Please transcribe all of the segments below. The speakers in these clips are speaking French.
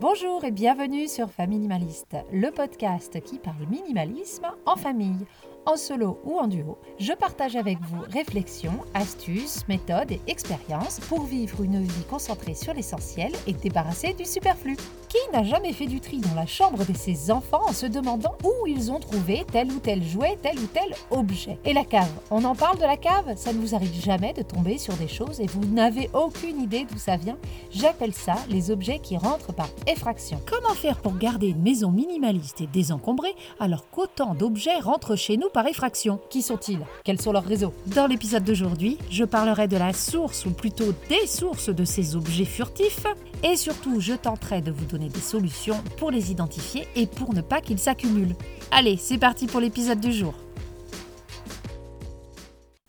Bonjour et bienvenue sur Faminimaliste, le podcast qui parle minimalisme en famille, en solo ou en duo. Je partage avec vous réflexions, astuces, méthodes et expériences pour vivre une vie concentrée sur l'essentiel et débarrassée du superflu. Qui n'a jamais fait du tri dans la chambre de ses enfants en se demandant où ils ont trouvé tel ou tel jouet, tel ou tel objet. Et la cave, on en parle de la cave? Ça ne vous arrive jamais de tomber sur des choses et vous n'avez aucune idée d'où ça vient? J'appelle ça les objets qui rentrent par effraction. Comment faire pour garder une maison minimaliste et désencombrée alors qu'autant d'objets rentrent chez nous par effraction? Qui sont-ils? Quels sont leurs réseaux? Dans l'épisode d'aujourd'hui, je parlerai de la source ou plutôt des sources de ces objets furtifs. Et surtout je tenterai de vous donner des solutions pour les identifier et pour ne pas qu'ils s'accumulent. Allez, c'est parti pour l'épisode du jour.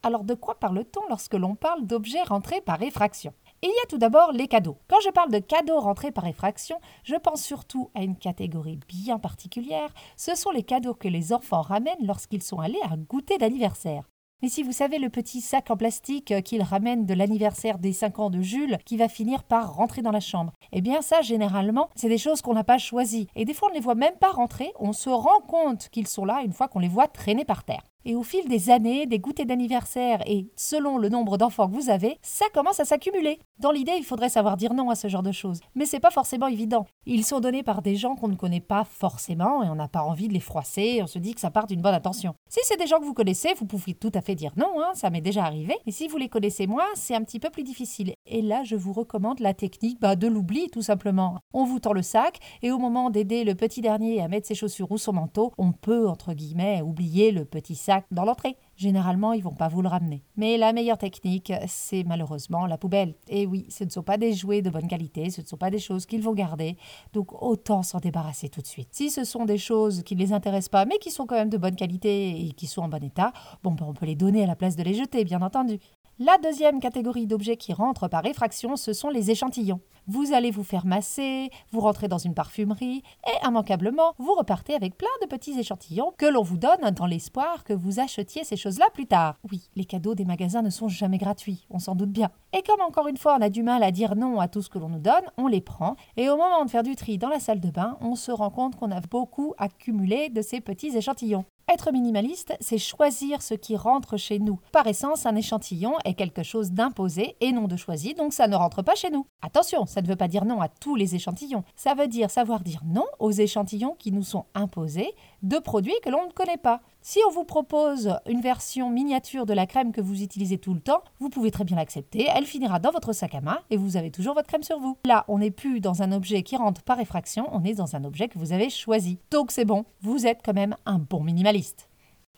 Alors de quoi parle-t-on lorsque l'on parle d'objets rentrés par effraction? Il y a tout d'abord les cadeaux. Quand je parle de cadeaux rentrés par effraction, je pense surtout à une catégorie bien particulière. Ce sont les cadeaux que les enfants ramènent lorsqu'ils sont allés à goûter d'anniversaire. Mais si vous savez le petit sac en plastique qu'il ramène de l'anniversaire des 5 ans de Jules qui va finir par rentrer dans la chambre, eh bien ça généralement c'est des choses qu'on n'a pas choisies. Et des fois on ne les voit même pas rentrer, on se rend compte qu'ils sont là une fois qu'on les voit traîner par terre. Et au fil des années, des goûters d'anniversaire et selon le nombre d'enfants que vous avez, ça commence à s'accumuler. Dans l'idée, il faudrait savoir dire non à ce genre de choses. Mais c'est pas forcément évident. Ils sont donnés par des gens qu'on ne connaît pas forcément et on n'a pas envie de les froisser, on se dit que ça part d'une bonne intention. Si c'est des gens que vous connaissez, vous pouvez tout à fait dire non, hein, ça m'est déjà arrivé. Mais si vous les connaissez moins, c'est un petit peu plus difficile. Et là, je vous recommande la technique bah, de l'oubli, tout simplement. On vous tend le sac et au moment d'aider le petit dernier à mettre ses chaussures ou son manteau, on peut, entre guillemets, oublier le petit sac dans l'entrée. Généralement, ils vont pas vous le ramener. Mais la meilleure technique, c'est malheureusement la poubelle. Et oui, ce ne sont pas des jouets de bonne qualité, ce ne sont pas des choses qu'ils vont garder, donc autant s'en débarrasser tout de suite. Si ce sont des choses qui ne les intéressent pas, mais qui sont quand même de bonne qualité et qui sont en bon état, bon, ben on peut les donner à la place de les jeter, bien entendu. La deuxième catégorie d'objets qui rentrent par effraction, ce sont les échantillons. Vous allez vous faire masser, vous rentrez dans une parfumerie et immanquablement, vous repartez avec plein de petits échantillons que l'on vous donne dans l'espoir que vous achetiez ces choses-là plus tard. Oui, les cadeaux des magasins ne sont jamais gratuits, on s'en doute bien. Et comme encore une fois on a du mal à dire non à tout ce que l'on nous donne, on les prend et au moment de faire du tri dans la salle de bain, on se rend compte qu'on a beaucoup accumulé de ces petits échantillons. Être minimaliste, c'est choisir ce qui rentre chez nous. Par essence, un échantillon est quelque chose d'imposé et non de choisi, donc ça ne rentre pas chez nous. Attention, ne veut pas dire non à tous les échantillons. Ça veut dire savoir dire non aux échantillons qui nous sont imposés de produits que l'on ne connaît pas. Si on vous propose une version miniature de la crème que vous utilisez tout le temps, vous pouvez très bien l'accepter, elle finira dans votre sac à main et vous avez toujours votre crème sur vous. Là, on n'est plus dans un objet qui rentre par effraction, on est dans un objet que vous avez choisi. Donc c'est bon, vous êtes quand même un bon minimaliste.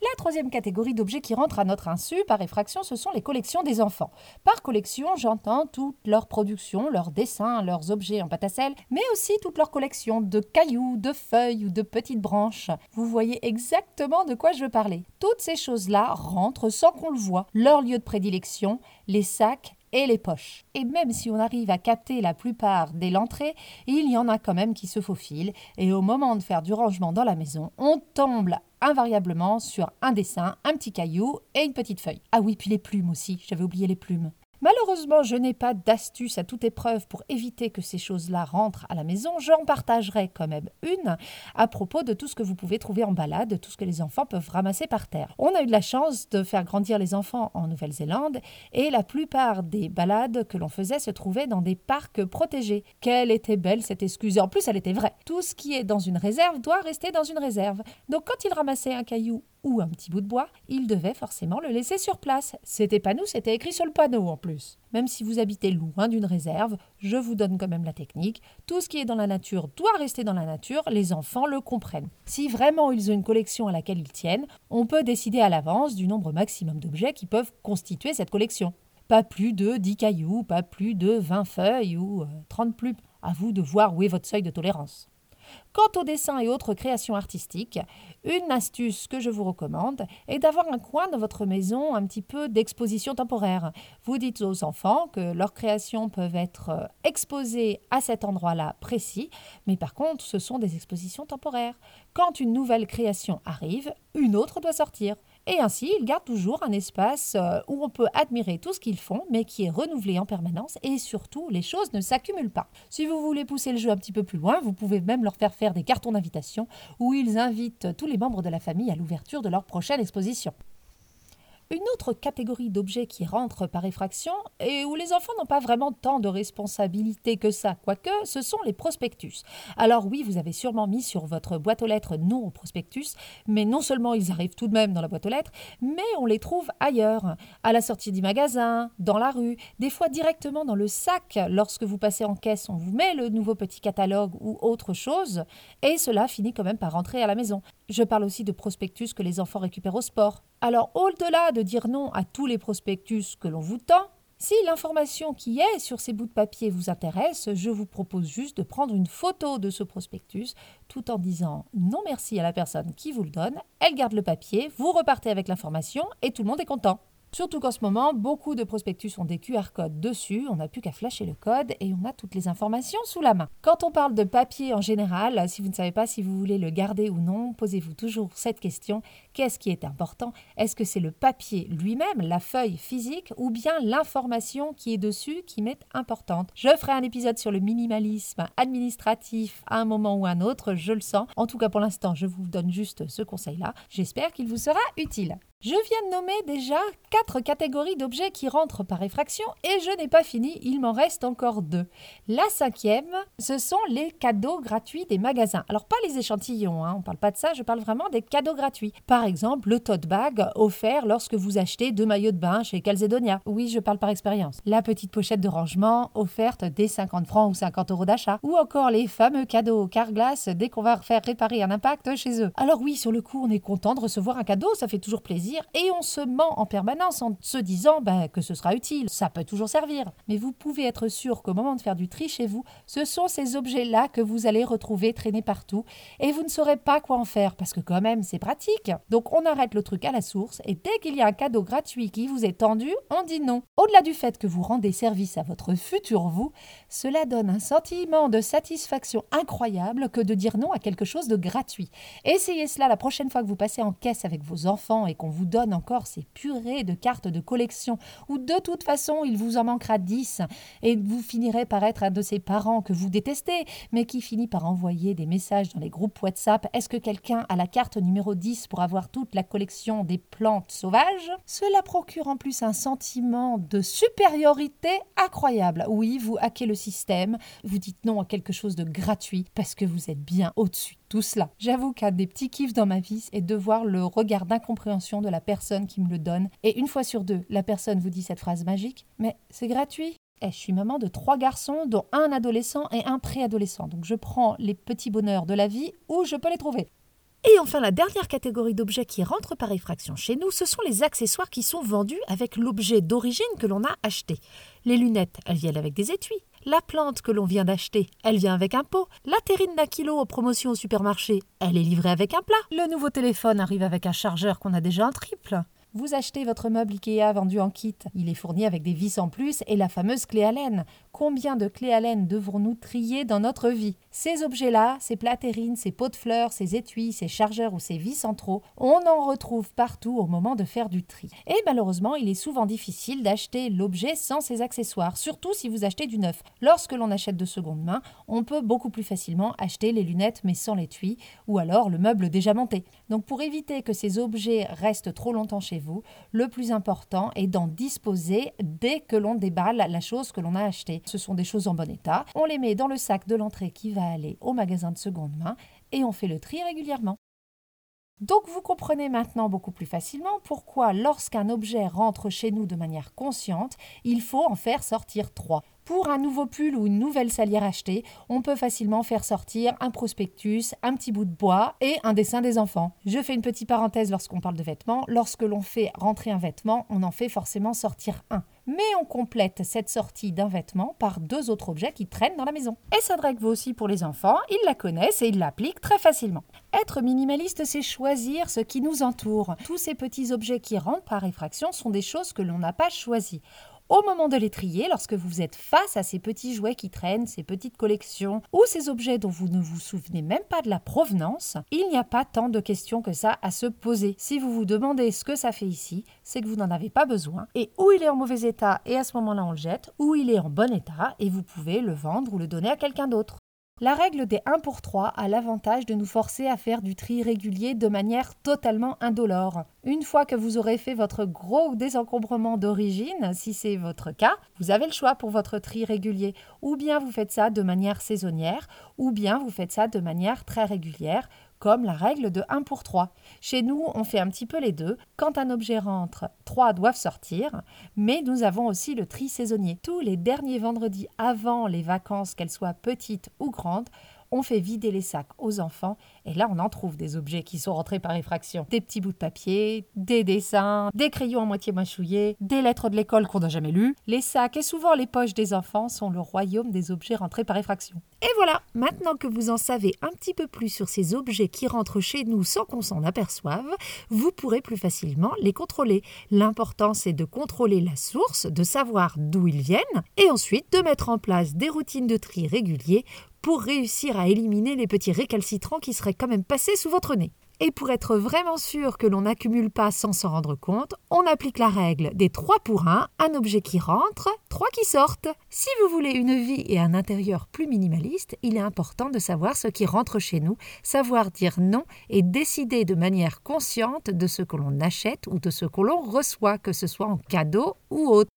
La troisième catégorie d'objets qui rentrent à notre insu par effraction, ce sont les collections des enfants. Par collection, j'entends toute leur production, leurs dessins, leurs objets en pâte mais aussi toute leur collection de cailloux, de feuilles ou de petites branches. Vous voyez exactement de quoi je veux parler. Toutes ces choses-là rentrent sans qu'on le voie. Leur lieu de prédilection, les sacs et les poches. Et même si on arrive à capter la plupart dès l'entrée, il y en a quand même qui se faufilent, et au moment de faire du rangement dans la maison, on tombe invariablement sur un dessin, un petit caillou et une petite feuille. Ah oui, puis les plumes aussi, j'avais oublié les plumes. Malheureusement, je n'ai pas d'astuce à toute épreuve pour éviter que ces choses-là rentrent à la maison. J'en partagerai quand même une à propos de tout ce que vous pouvez trouver en balade, tout ce que les enfants peuvent ramasser par terre. On a eu de la chance de faire grandir les enfants en Nouvelle-Zélande et la plupart des balades que l'on faisait se trouvaient dans des parcs protégés. Quelle était belle cette excuse. en plus, elle était vraie. Tout ce qui est dans une réserve doit rester dans une réserve. Donc quand ils ramassaient un caillou ou un petit bout de bois, il devait forcément le laisser sur place. C'était pas nous, c'était écrit sur le panneau en plus. Même si vous habitez loin d'une réserve, je vous donne quand même la technique. Tout ce qui est dans la nature doit rester dans la nature, les enfants le comprennent. Si vraiment ils ont une collection à laquelle ils tiennent, on peut décider à l'avance du nombre maximum d'objets qui peuvent constituer cette collection. Pas plus de 10 cailloux, pas plus de 20 feuilles ou 30 euh, plumes. À vous de voir où est votre seuil de tolérance. Quant au dessin et autres créations artistiques, une astuce que je vous recommande est d'avoir un coin dans votre maison un petit peu d'exposition temporaire. Vous dites aux enfants que leurs créations peuvent être euh, exposées à cet endroit-là précis, mais par contre, ce sont des expositions temporaires. Quand une nouvelle création arrive, une autre doit sortir. Et ainsi, ils gardent toujours un espace euh, où on peut admirer tout ce qu'ils font, mais qui est renouvelé en permanence et surtout, les choses ne s'accumulent pas. Si vous voulez pousser le jeu un petit peu plus loin, vous pouvez même leur faire faire des cartons d'invitation où ils invitent tous les membres de la famille à l'ouverture de leur prochaine exposition. Une autre catégorie d'objets qui rentrent par effraction et où les enfants n'ont pas vraiment tant de responsabilités que ça, quoique, ce sont les prospectus. Alors oui, vous avez sûrement mis sur votre boîte aux lettres non au prospectus, mais non seulement ils arrivent tout de même dans la boîte aux lettres, mais on les trouve ailleurs, à la sortie du magasin, dans la rue, des fois directement dans le sac. Lorsque vous passez en caisse, on vous met le nouveau petit catalogue ou autre chose, et cela finit quand même par rentrer à la maison. Je parle aussi de prospectus que les enfants récupèrent au sport. Alors, au-delà dire non à tous les prospectus que l'on vous tend, si l'information qui est sur ces bouts de papier vous intéresse, je vous propose juste de prendre une photo de ce prospectus tout en disant non merci à la personne qui vous le donne, elle garde le papier, vous repartez avec l'information et tout le monde est content. Surtout qu'en ce moment, beaucoup de prospectus ont des QR codes dessus, on n'a plus qu'à flasher le code et on a toutes les informations sous la main. Quand on parle de papier en général, si vous ne savez pas si vous voulez le garder ou non, posez-vous toujours cette question, qu'est-ce qui est important? Est-ce que c'est le papier lui-même, la feuille physique, ou bien l'information qui est dessus qui m'est importante? Je ferai un épisode sur le minimalisme administratif à un moment ou un autre, je le sens. En tout cas pour l'instant, je vous donne juste ce conseil-là. J'espère qu'il vous sera utile. Je viens de nommer déjà quatre catégories d'objets qui rentrent par effraction et je n'ai pas fini, il m'en reste encore deux. La cinquième, ce sont les cadeaux gratuits des magasins. Alors pas les échantillons, hein, on parle pas de ça, je parle vraiment des cadeaux gratuits. Par exemple, le tote bag offert lorsque vous achetez deux maillots de bain chez Calzedonia. Oui, je parle par expérience. La petite pochette de rangement offerte dès 50 francs ou 50 euros d'achat. Ou encore les fameux cadeaux Carglass dès qu'on va faire réparer un impact chez eux. Alors oui, sur le coup, on est content de recevoir un cadeau, ça fait toujours plaisir et on se ment en permanence en se disant ben, que ce sera utile, ça peut toujours servir. Mais vous pouvez être sûr qu'au moment de faire du tri chez vous, ce sont ces objets-là que vous allez retrouver traînés partout et vous ne saurez pas quoi en faire parce que quand même c'est pratique. Donc on arrête le truc à la source et dès qu'il y a un cadeau gratuit qui vous est tendu, on dit non. Au-delà du fait que vous rendez service à votre futur vous, cela donne un sentiment de satisfaction incroyable que de dire non à quelque chose de gratuit. Essayez cela la prochaine fois que vous passez en caisse avec vos enfants et qu'on vous donne encore ces purées de cartes de collection, où de toute façon il vous en manquera 10, et vous finirez par être un de ces parents que vous détestez, mais qui finit par envoyer des messages dans les groupes WhatsApp Est-ce que quelqu'un a la carte numéro 10 pour avoir toute la collection des plantes sauvages? Cela procure en plus un sentiment de supériorité incroyable. Oui, vous hackez le système, vous dites non à quelque chose de gratuit parce que vous êtes bien au-dessus tout cela. J'avoue qu'un des petits kiffs dans ma vie est de voir le regard d'incompréhension de la personne qui me le donne. Et une fois sur deux, la personne vous dit cette phrase magique Mais c'est gratuit eh, je suis maman de trois garçons, dont un adolescent et un préadolescent. Donc je prends les petits bonheurs de la vie où je peux les trouver. Et enfin, la dernière catégorie d'objets qui rentrent par effraction chez nous, ce sont les accessoires qui sont vendus avec l'objet d'origine que l'on a acheté. Les lunettes, elles viennent avec des étuis. La plante que l'on vient d'acheter, elle vient avec un pot. La terrine d'un kilo en promotion au supermarché, elle est livrée avec un plat. Le nouveau téléphone arrive avec un chargeur qu'on a déjà un triple. Vous achetez votre meuble IKEA vendu en kit. Il est fourni avec des vis en plus et la fameuse clé Allen. Combien de clés Allen devrons-nous trier dans notre vie? Ces objets-là, ces platérines, ces pots de fleurs, ces étuis, ces chargeurs ou ces vis en trop, on en retrouve partout au moment de faire du tri. Et malheureusement, il est souvent difficile d'acheter l'objet sans ses accessoires, surtout si vous achetez du neuf. Lorsque l'on achète de seconde main, on peut beaucoup plus facilement acheter les lunettes mais sans l'étui ou alors le meuble déjà monté. Donc pour éviter que ces objets restent trop longtemps chez Le plus important est d'en disposer dès que l'on déballe la chose que l'on a achetée. Ce sont des choses en bon état. On les met dans le sac de l'entrée qui va aller au magasin de seconde main et on fait le tri régulièrement. Donc vous comprenez maintenant beaucoup plus facilement pourquoi lorsqu'un objet rentre chez nous de manière consciente, il faut en faire sortir trois. Pour un nouveau pull ou une nouvelle salière achetée, on peut facilement faire sortir un prospectus, un petit bout de bois et un dessin des enfants. Je fais une petite parenthèse lorsqu'on parle de vêtements. Lorsque l'on fait rentrer un vêtement, on en fait forcément sortir un. Mais on complète cette sortie d'un vêtement par deux autres objets qui traînent dans la maison. Et ça drague vaut aussi pour les enfants, ils la connaissent et ils l'appliquent très facilement. Être minimaliste, c'est choisir ce qui nous entoure. Tous ces petits objets qui rentrent par effraction sont des choses que l'on n'a pas choisies. Au moment de les trier, lorsque vous êtes face à ces petits jouets qui traînent, ces petites collections ou ces objets dont vous ne vous souvenez même pas de la provenance, il n'y a pas tant de questions que ça à se poser. Si vous vous demandez ce que ça fait ici, c'est que vous n'en avez pas besoin et ou il est en mauvais état et à ce moment-là on le jette, ou il est en bon état et vous pouvez le vendre ou le donner à quelqu'un d'autre. La règle des 1 pour 3 a l'avantage de nous forcer à faire du tri régulier de manière totalement indolore. Une fois que vous aurez fait votre gros désencombrement d'origine, si c'est votre cas, vous avez le choix pour votre tri régulier. Ou bien vous faites ça de manière saisonnière, ou bien vous faites ça de manière très régulière, comme la règle de 1 pour 3. Chez nous, on fait un petit peu les deux. Quand un objet rentre, 3 doivent sortir, mais nous avons aussi le tri saisonnier. Tous les derniers vendredis avant les vacances, qu'elles soient petites ou grandes, on fait vider les sacs aux enfants et là on en trouve des objets qui sont rentrés par effraction. Des petits bouts de papier, des dessins, des crayons à moitié mâchouillés, des lettres de l'école qu'on n'a jamais lues. Les sacs et souvent les poches des enfants sont le royaume des objets rentrés par effraction. Et voilà, maintenant que vous en savez un petit peu plus sur ces objets qui rentrent chez nous sans qu'on s'en aperçoive, vous pourrez plus facilement les contrôler. L'important c'est de contrôler la source, de savoir d'où ils viennent et ensuite de mettre en place des routines de tri réguliers pour réussir à éliminer les petits récalcitrants qui seraient quand même passés sous votre nez. Et pour être vraiment sûr que l'on n'accumule pas sans s'en rendre compte, on applique la règle des 3 pour 1, un objet qui rentre, 3 qui sortent. Si vous voulez une vie et un intérieur plus minimaliste, il est important de savoir ce qui rentre chez nous, savoir dire non et décider de manière consciente de ce que l'on achète ou de ce que l'on reçoit, que ce soit en cadeau ou autre.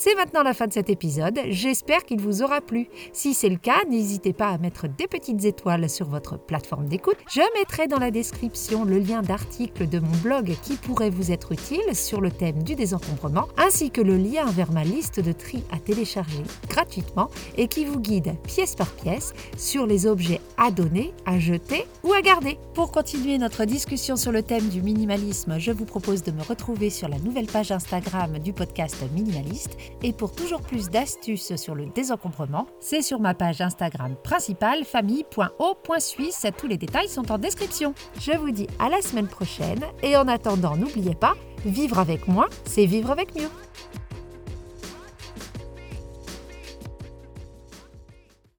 C'est maintenant la fin de cet épisode, j'espère qu'il vous aura plu. Si c'est le cas, n'hésitez pas à mettre des petites étoiles sur votre plateforme d'écoute. Je mettrai dans la description le lien d'article de mon blog qui pourrait vous être utile sur le thème du désencombrement, ainsi que le lien vers ma liste de tri à télécharger gratuitement et qui vous guide pièce par pièce sur les objets à donner, à jeter ou à garder. Pour continuer notre discussion sur le thème du minimalisme, je vous propose de me retrouver sur la nouvelle page Instagram du podcast Minimaliste et pour toujours plus d'astuces sur le désencombrement, c'est sur ma page Instagram principale famille.o.suisse. Tous les détails sont en description. Je vous dis à la semaine prochaine et en attendant, n'oubliez pas, vivre avec moi, c'est vivre avec mieux.